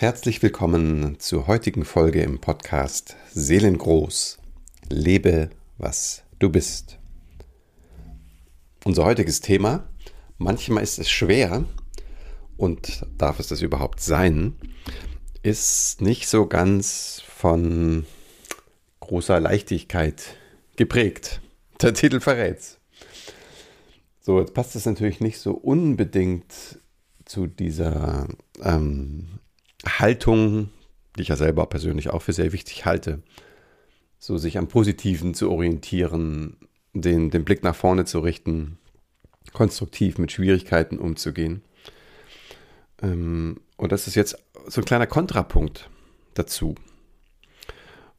Herzlich willkommen zur heutigen Folge im Podcast Seelengroß. Lebe, was du bist. Unser heutiges Thema, manchmal ist es schwer und darf es das überhaupt sein, ist nicht so ganz von großer Leichtigkeit geprägt. Der Titel verrät's. So, jetzt passt es natürlich nicht so unbedingt zu dieser ähm, Haltung, die ich ja selber persönlich auch für sehr wichtig halte, so sich am Positiven zu orientieren, den, den Blick nach vorne zu richten, konstruktiv mit Schwierigkeiten umzugehen. Ähm, und das ist jetzt so ein kleiner Kontrapunkt dazu.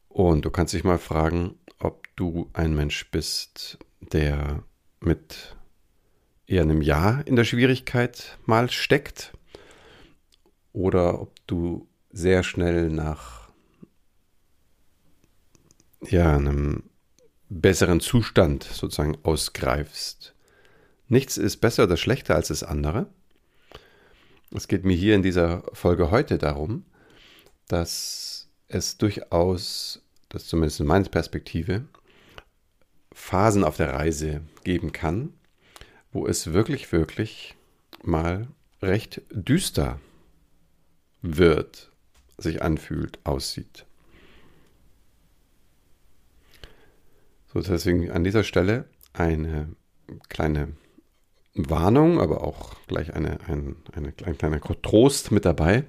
Und du kannst dich mal fragen, ob du ein Mensch bist, der mit eher einem Ja in der Schwierigkeit mal steckt oder ob du sehr schnell nach ja, einem besseren Zustand sozusagen ausgreifst. Nichts ist besser oder schlechter als das andere. Es geht mir hier in dieser Folge heute darum, dass es durchaus, das zumindest in meiner Perspektive, Phasen auf der Reise geben kann, wo es wirklich, wirklich mal recht düster wird, sich anfühlt, aussieht. So, deswegen an dieser Stelle eine kleine Warnung, aber auch gleich eine, ein, eine, ein kleiner Trost mit dabei.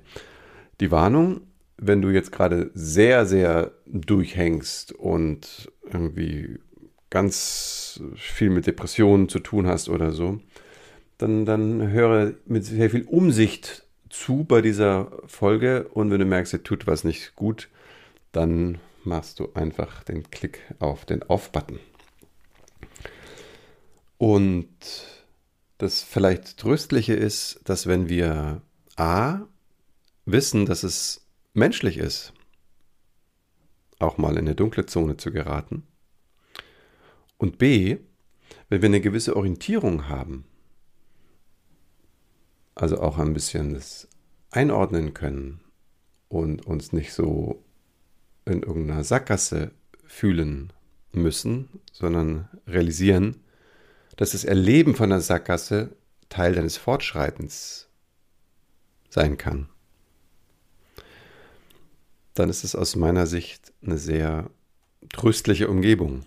Die Warnung, wenn du jetzt gerade sehr, sehr durchhängst und irgendwie ganz viel mit Depressionen zu tun hast oder so, dann, dann höre mit sehr viel Umsicht zu bei dieser Folge und wenn du merkst, dir tut was nicht gut, dann machst du einfach den Klick auf den Auf-Button. Und das vielleicht Tröstliche ist, dass wenn wir A wissen, dass es menschlich ist, auch mal in eine dunkle Zone zu geraten, und B, wenn wir eine gewisse Orientierung haben, also auch ein bisschen das einordnen können und uns nicht so in irgendeiner Sackgasse fühlen müssen, sondern realisieren, dass das Erleben von der Sackgasse Teil deines Fortschreitens sein kann. Dann ist es aus meiner Sicht eine sehr tröstliche Umgebung.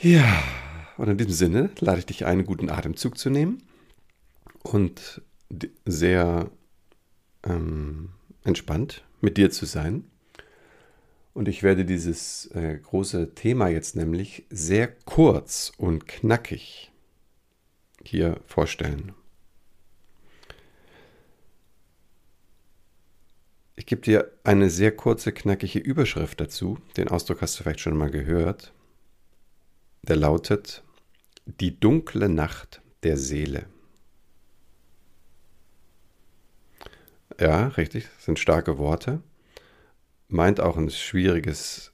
Ja, und in diesem Sinne lade ich dich ein, einen guten Atemzug zu nehmen und sehr ähm, entspannt mit dir zu sein. Und ich werde dieses äh, große Thema jetzt nämlich sehr kurz und knackig hier vorstellen. Ich gebe dir eine sehr kurze, knackige Überschrift dazu. Den Ausdruck hast du vielleicht schon mal gehört. Der lautet die dunkle Nacht der Seele. Ja, richtig, das sind starke Worte. Meint auch ein schwieriges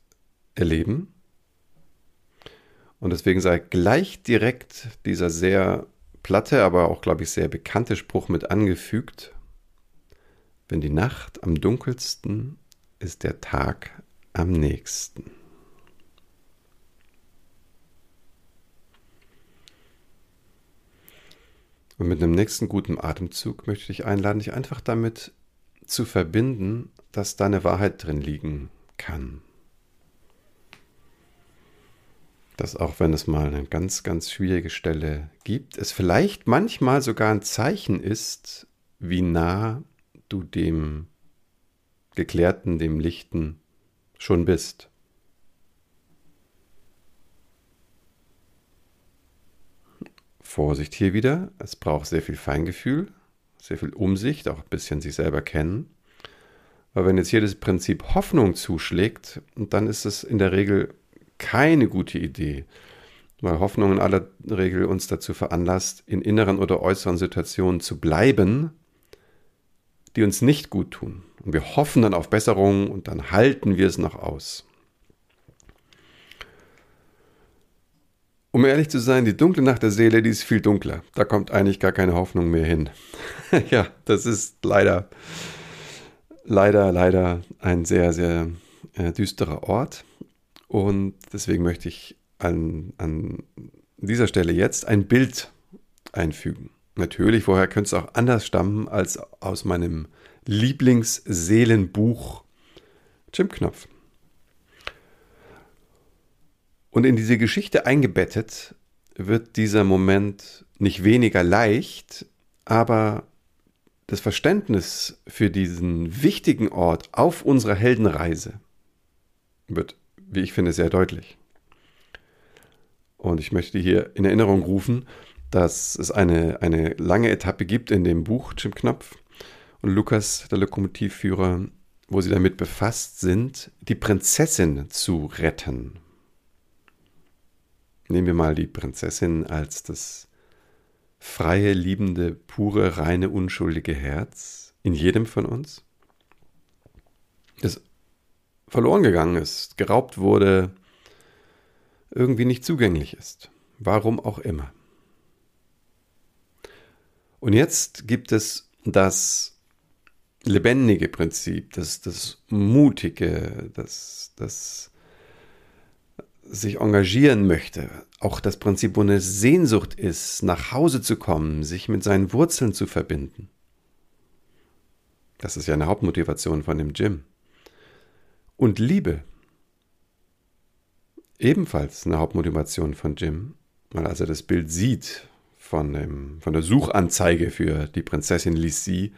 Erleben. Und deswegen sei gleich direkt dieser sehr platte, aber auch, glaube ich, sehr bekannte Spruch mit angefügt. Wenn die Nacht am dunkelsten ist der Tag am nächsten. Und mit einem nächsten guten Atemzug möchte ich dich einladen, dich einfach damit zu verbinden, dass da eine Wahrheit drin liegen kann. Dass auch wenn es mal eine ganz, ganz schwierige Stelle gibt, es vielleicht manchmal sogar ein Zeichen ist, wie nah du dem Geklärten, dem Lichten schon bist. Vorsicht hier wieder, es braucht sehr viel Feingefühl, sehr viel Umsicht, auch ein bisschen sich selber kennen. Weil wenn jetzt hier das Prinzip Hoffnung zuschlägt, dann ist es in der Regel keine gute Idee, weil Hoffnung in aller Regel uns dazu veranlasst, in inneren oder äußeren Situationen zu bleiben, die uns nicht gut tun. Und wir hoffen dann auf Besserung und dann halten wir es noch aus. Um ehrlich zu sein, die dunkle Nacht der Seele, die ist viel dunkler. Da kommt eigentlich gar keine Hoffnung mehr hin. ja, das ist leider, leider, leider ein sehr, sehr äh, düsterer Ort. Und deswegen möchte ich an, an dieser Stelle jetzt ein Bild einfügen. Natürlich, woher könnte es auch anders stammen als aus meinem Lieblingsseelenbuch Jim Knopf. Und in diese Geschichte eingebettet wird dieser Moment nicht weniger leicht, aber das Verständnis für diesen wichtigen Ort auf unserer Heldenreise wird, wie ich finde, sehr deutlich. Und ich möchte hier in Erinnerung rufen, dass es eine, eine lange Etappe gibt in dem Buch Jim Knopf und Lukas, der Lokomotivführer, wo sie damit befasst sind, die Prinzessin zu retten. Nehmen wir mal die Prinzessin als das freie, liebende, pure, reine, unschuldige Herz in jedem von uns, das verloren gegangen ist, geraubt wurde, irgendwie nicht zugänglich ist. Warum auch immer. Und jetzt gibt es das lebendige Prinzip, das, das mutige, das, das sich engagieren möchte. Auch das Prinzip, wo eine Sehnsucht ist, nach Hause zu kommen, sich mit seinen Wurzeln zu verbinden. Das ist ja eine Hauptmotivation von dem Gym. Und Liebe ebenfalls eine Hauptmotivation von Jim, weil als er das Bild sieht von, dem, von der Suchanzeige für die Prinzessin Lisi,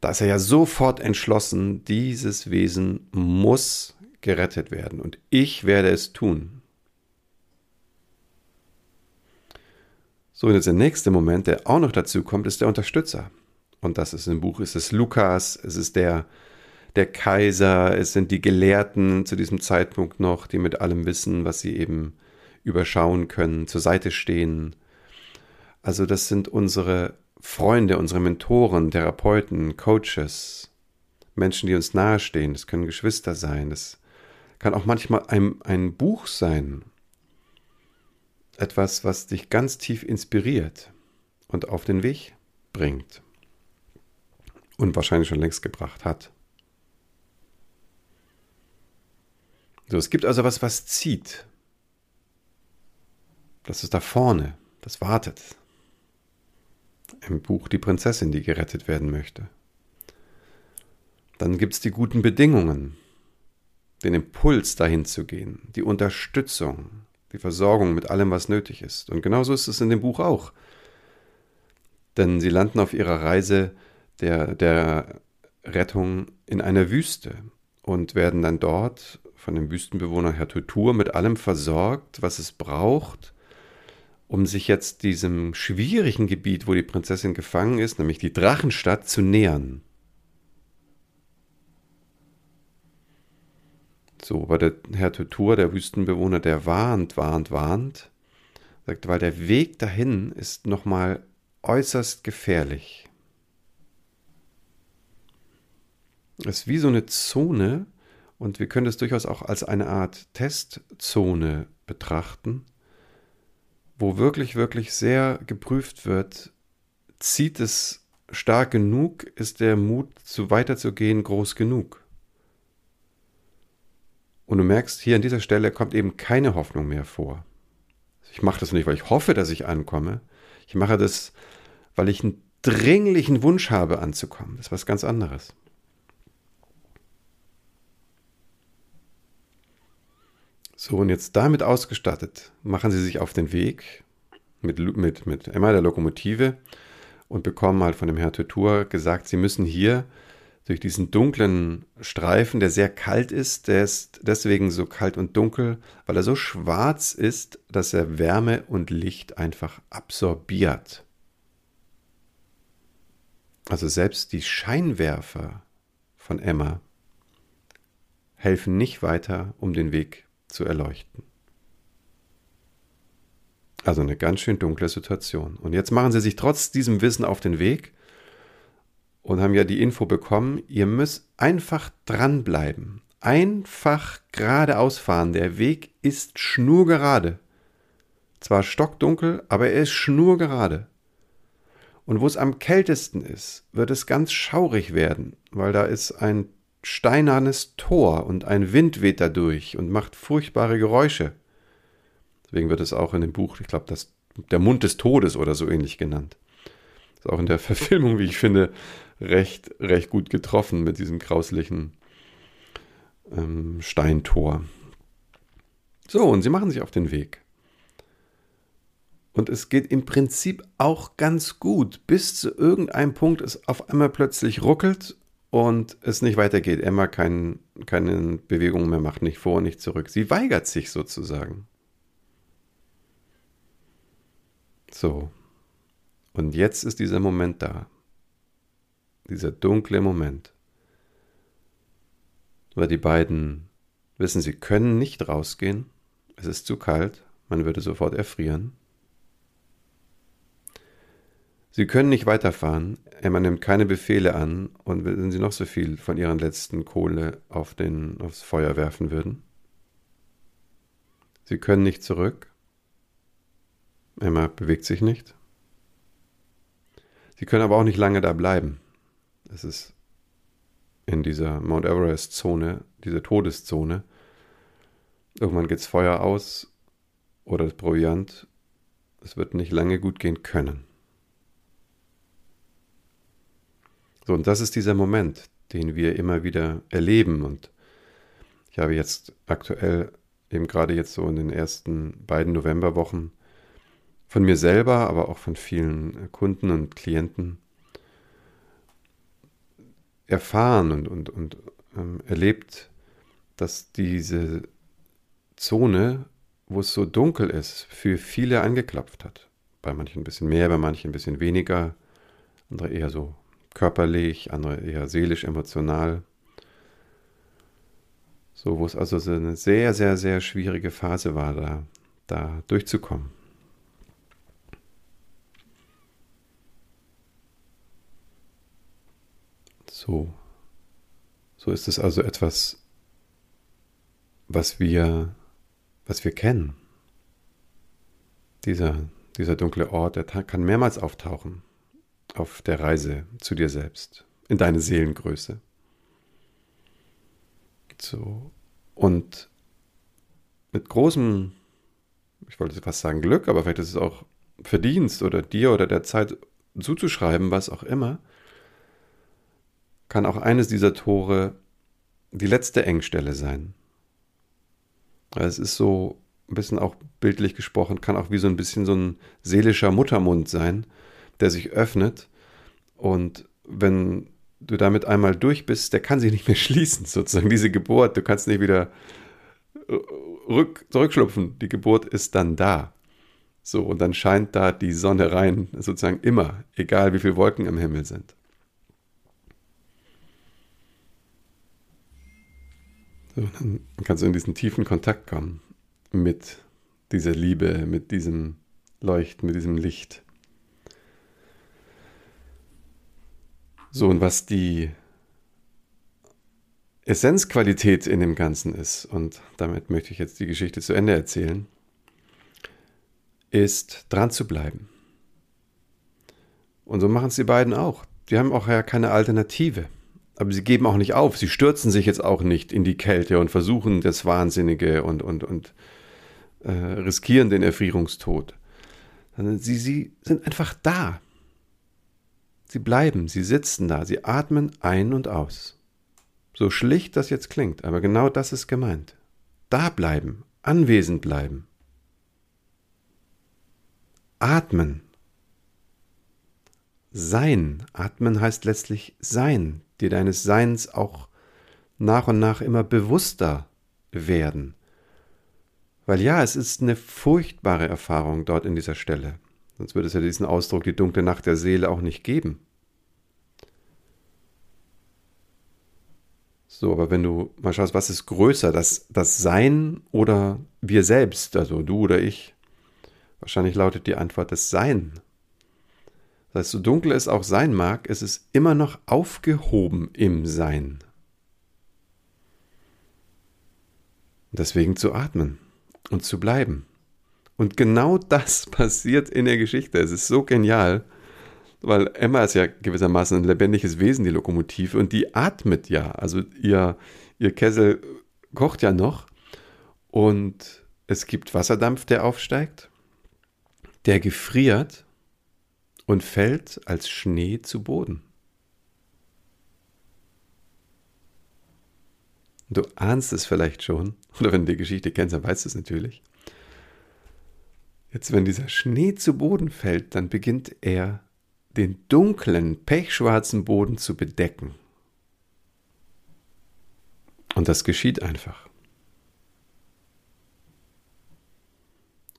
da ist er ja sofort entschlossen, dieses Wesen muss gerettet werden und ich werde es tun. So, und jetzt der nächste Moment, der auch noch dazu kommt, ist der Unterstützer. Und das ist im Buch, ist es Lukas, es ist der, der Kaiser, es sind die Gelehrten zu diesem Zeitpunkt noch, die mit allem wissen, was sie eben überschauen können, zur Seite stehen. Also das sind unsere Freunde, unsere Mentoren, Therapeuten, Coaches, Menschen, die uns nahestehen. Das können Geschwister sein, das kann auch manchmal ein, ein Buch sein. Etwas, was dich ganz tief inspiriert und auf den Weg bringt. Und wahrscheinlich schon längst gebracht hat. So, es gibt also was, was zieht. Das ist da vorne, das wartet. Im Buch Die Prinzessin, die gerettet werden möchte. Dann gibt es die guten Bedingungen, den Impuls dahin zu gehen, die Unterstützung, die Versorgung mit allem, was nötig ist. Und genauso ist es in dem Buch auch. Denn sie landen auf ihrer Reise der, der Rettung in einer Wüste und werden dann dort von dem Wüstenbewohner Herr Tutur mit allem versorgt, was es braucht, um sich jetzt diesem schwierigen Gebiet, wo die Prinzessin gefangen ist, nämlich die Drachenstadt, zu nähern. So, aber der Herr Tutur, der Wüstenbewohner, der warnt, warnt, warnt, sagt, weil der Weg dahin ist nochmal äußerst gefährlich. Es ist wie so eine Zone, und wir können es durchaus auch als eine Art Testzone betrachten, wo wirklich, wirklich sehr geprüft wird, zieht es stark genug, ist der Mut, zu weiterzugehen, groß genug. Und du merkst, hier an dieser Stelle kommt eben keine Hoffnung mehr vor. Ich mache das nicht, weil ich hoffe, dass ich ankomme. Ich mache das, weil ich einen dringlichen Wunsch habe, anzukommen. Das ist was ganz anderes. So, und jetzt damit ausgestattet, machen sie sich auf den Weg mit, mit, mit Emma, der Lokomotive, und bekommen halt von dem Herr Tutur gesagt, sie müssen hier durch diesen dunklen Streifen, der sehr kalt ist, der ist deswegen so kalt und dunkel, weil er so schwarz ist, dass er Wärme und Licht einfach absorbiert. Also selbst die Scheinwerfer von Emma helfen nicht weiter, um den Weg zu erleuchten. Also eine ganz schön dunkle Situation. Und jetzt machen sie sich trotz diesem Wissen auf den Weg und haben ja die Info bekommen, ihr müsst einfach dranbleiben. Einfach geradeaus fahren. Der Weg ist schnurgerade. Zwar stockdunkel, aber er ist schnurgerade. Und wo es am kältesten ist, wird es ganz schaurig werden, weil da ist ein steinernes Tor und ein Wind weht dadurch und macht furchtbare Geräusche. Deswegen wird es auch in dem Buch, ich glaube, der Mund des Todes oder so ähnlich genannt. Ist auch in der Verfilmung, wie ich finde, recht, recht gut getroffen mit diesem grauslichen ähm, Steintor. So, und sie machen sich auf den Weg. Und es geht im Prinzip auch ganz gut, bis zu irgendeinem Punkt es auf einmal plötzlich ruckelt und es nicht weitergeht. Emma kein, keine Bewegung mehr macht, nicht vor, nicht zurück. Sie weigert sich sozusagen. So. Und jetzt ist dieser Moment da. Dieser dunkle Moment. Weil die beiden wissen, sie können nicht rausgehen. Es ist zu kalt. Man würde sofort erfrieren. Sie können nicht weiterfahren. Emma nimmt keine Befehle an und wenn sie noch so viel von ihren letzten Kohle auf den, aufs Feuer werfen würden. Sie können nicht zurück. Emma bewegt sich nicht. Sie können aber auch nicht lange da bleiben. Es ist in dieser Mount Everest-Zone, dieser Todeszone. Irgendwann geht's Feuer aus oder das Proviant. Es wird nicht lange gut gehen können. So, und das ist dieser Moment, den wir immer wieder erleben. Und ich habe jetzt aktuell, eben gerade jetzt so in den ersten beiden Novemberwochen, von mir selber, aber auch von vielen Kunden und Klienten erfahren und, und, und ähm, erlebt, dass diese Zone, wo es so dunkel ist, für viele angeklopft hat. Bei manchen ein bisschen mehr, bei manchen ein bisschen weniger, andere eher so körperlich, andere eher seelisch, emotional. So, wo es also so eine sehr, sehr, sehr schwierige Phase war, da, da durchzukommen. So, so ist es also etwas, was wir, was wir kennen. Dieser, dieser dunkle Ort, der kann mehrmals auftauchen auf der Reise zu dir selbst, in deine Seelengröße. So, und mit großem, ich wollte fast sagen Glück, aber vielleicht ist es auch Verdienst oder dir oder der Zeit zuzuschreiben, was auch immer, kann auch eines dieser Tore die letzte Engstelle sein. Es ist so ein bisschen auch bildlich gesprochen, kann auch wie so ein bisschen so ein seelischer Muttermund sein, der sich öffnet und wenn du damit einmal durch bist, der kann sich nicht mehr schließen, sozusagen diese Geburt, du kannst nicht wieder rück, zurückschlupfen, die Geburt ist dann da. So, und dann scheint da die Sonne rein, sozusagen immer, egal wie viele Wolken im Himmel sind. Dann kannst du in diesen tiefen Kontakt kommen mit dieser Liebe, mit diesem Leuchten, mit diesem Licht. So, und was die Essenzqualität in dem Ganzen ist, und damit möchte ich jetzt die Geschichte zu Ende erzählen, ist dran zu bleiben. Und so machen es die beiden auch. Die haben auch ja keine Alternative. Aber sie geben auch nicht auf. Sie stürzen sich jetzt auch nicht in die Kälte und versuchen das Wahnsinnige und, und, und äh, riskieren den Erfrierungstod. Sondern sie, sie sind einfach da. Sie bleiben, sie sitzen da, sie atmen ein und aus. So schlicht das jetzt klingt, aber genau das ist gemeint. Da bleiben, anwesend bleiben. Atmen. Sein. Atmen heißt letztlich sein, dir deines Seins auch nach und nach immer bewusster werden. Weil ja, es ist eine furchtbare Erfahrung dort in dieser Stelle. Sonst würde es ja diesen Ausdruck die dunkle Nacht der Seele auch nicht geben. So, aber wenn du mal schaust, was ist größer, das, das Sein oder wir selbst, also du oder ich? Wahrscheinlich lautet die Antwort das Sein. Das heißt, so dunkel es auch sein mag, es ist immer noch aufgehoben im Sein. Deswegen zu atmen und zu bleiben. Und genau das passiert in der Geschichte. Es ist so genial. weil Emma ist ja gewissermaßen ein lebendiges Wesen, die Lokomotive, und die atmet ja. Also ihr, ihr Kessel kocht ja noch und es gibt Wasserdampf, der aufsteigt, der gefriert und fällt als Schnee zu Boden. Du ahnst es vielleicht schon, oder wenn du die Geschichte kennst, dann weißt du es natürlich. Jetzt, wenn dieser Schnee zu Boden fällt, dann beginnt er den dunklen, pechschwarzen Boden zu bedecken. Und das geschieht einfach.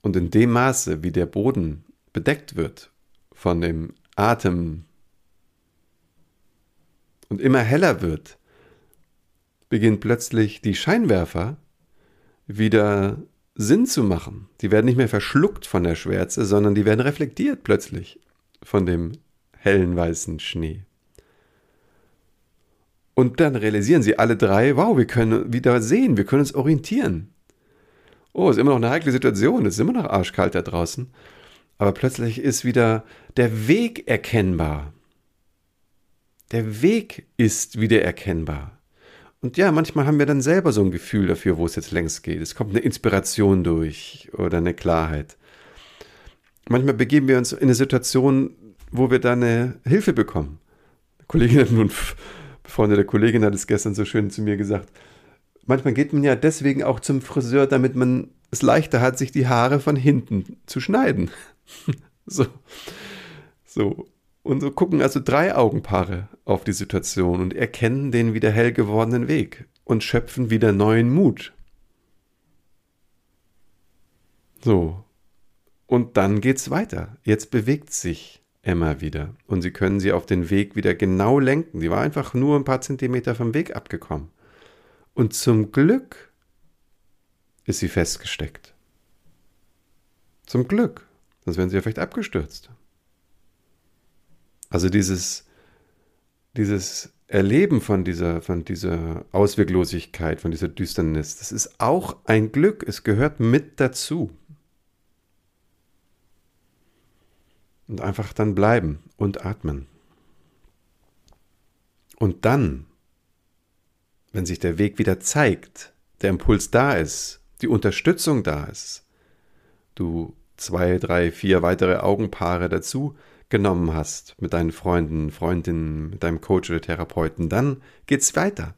Und in dem Maße, wie der Boden bedeckt wird von dem Atem und immer heller wird, beginnt plötzlich die Scheinwerfer wieder Sinn zu machen. Die werden nicht mehr verschluckt von der Schwärze, sondern die werden reflektiert plötzlich von dem hellen weißen Schnee. Und dann realisieren sie alle drei, wow, wir können wieder sehen, wir können uns orientieren. Oh, ist immer noch eine heikle Situation, es ist immer noch arschkalt da draußen. Aber plötzlich ist wieder der Weg erkennbar. Der Weg ist wieder erkennbar. Und ja, manchmal haben wir dann selber so ein Gefühl dafür, wo es jetzt längst geht. Es kommt eine Inspiration durch oder eine Klarheit. Manchmal begeben wir uns in eine Situation, wo wir dann eine Hilfe bekommen. Eine Kollegin hat nun, Freunde der Kollegin hat es gestern so schön zu mir gesagt. Manchmal geht man ja deswegen auch zum Friseur, damit man es leichter hat, sich die Haare von hinten zu schneiden. so. So. Und so gucken also drei Augenpaare auf die Situation und erkennen den wieder hell gewordenen Weg und schöpfen wieder neuen Mut. So. Und dann geht's weiter. Jetzt bewegt sich Emma wieder und sie können sie auf den Weg wieder genau lenken. Sie war einfach nur ein paar Zentimeter vom Weg abgekommen. Und zum Glück ist sie festgesteckt. Zum Glück. Sonst wären sie ja vielleicht abgestürzt. Also dieses, dieses Erleben von dieser, von dieser Ausweglosigkeit, von dieser Düsternis, das ist auch ein Glück. Es gehört mit dazu. Und einfach dann bleiben und atmen. Und dann, wenn sich der Weg wieder zeigt, der Impuls da ist, die Unterstützung da ist, du zwei, drei, vier weitere Augenpaare dazu genommen hast mit deinen Freunden, Freundinnen, mit deinem Coach oder Therapeuten, dann geht's weiter.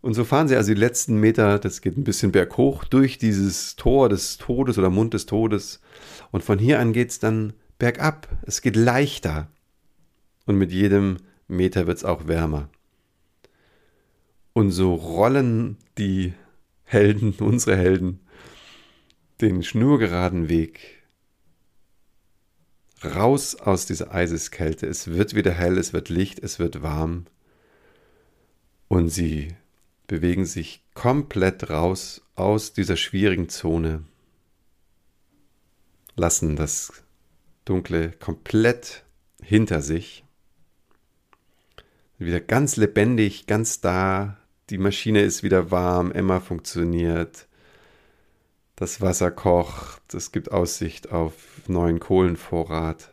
Und so fahren sie also die letzten Meter, das geht ein bisschen berghoch, durch dieses Tor des Todes oder Mund des Todes. Und von hier an geht's dann bergab. Es geht leichter. Und mit jedem Meter wird's auch wärmer. Und so rollen die Helden, unsere Helden, den schnurgeraden Weg raus aus dieser Eiseskälte. Es wird wieder hell, es wird Licht, es wird warm. Und sie bewegen sich komplett raus aus dieser schwierigen Zone, lassen das Dunkle komplett hinter sich. Wieder ganz lebendig, ganz da. Die Maschine ist wieder warm, Emma funktioniert. Das Wasser kocht, es gibt Aussicht auf neuen Kohlenvorrat.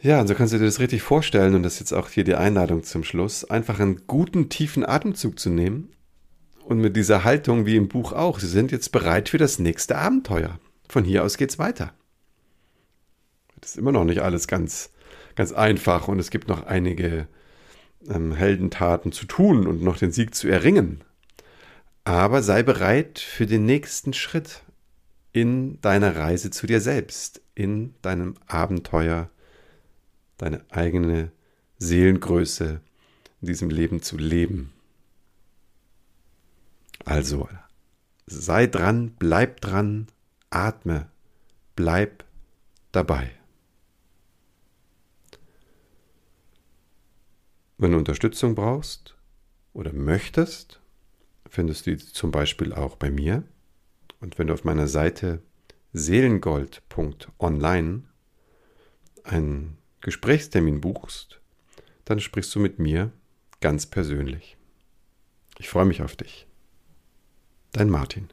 Ja, und so kannst du dir das richtig vorstellen, und das ist jetzt auch hier die Einladung zum Schluss, einfach einen guten, tiefen Atemzug zu nehmen und mit dieser Haltung wie im Buch auch, sie sind jetzt bereit für das nächste Abenteuer. Von hier aus geht's weiter. Das ist immer noch nicht alles ganz, ganz einfach und es gibt noch einige ähm, Heldentaten zu tun und noch den Sieg zu erringen. Aber sei bereit für den nächsten Schritt in deiner Reise zu dir selbst, in deinem Abenteuer, deine eigene Seelengröße in diesem Leben zu leben. Also, sei dran, bleib dran, atme, bleib dabei. Wenn du Unterstützung brauchst oder möchtest, findest du zum Beispiel auch bei mir. Und wenn du auf meiner Seite seelengold.online einen Gesprächstermin buchst, dann sprichst du mit mir ganz persönlich. Ich freue mich auf dich. Dein Martin.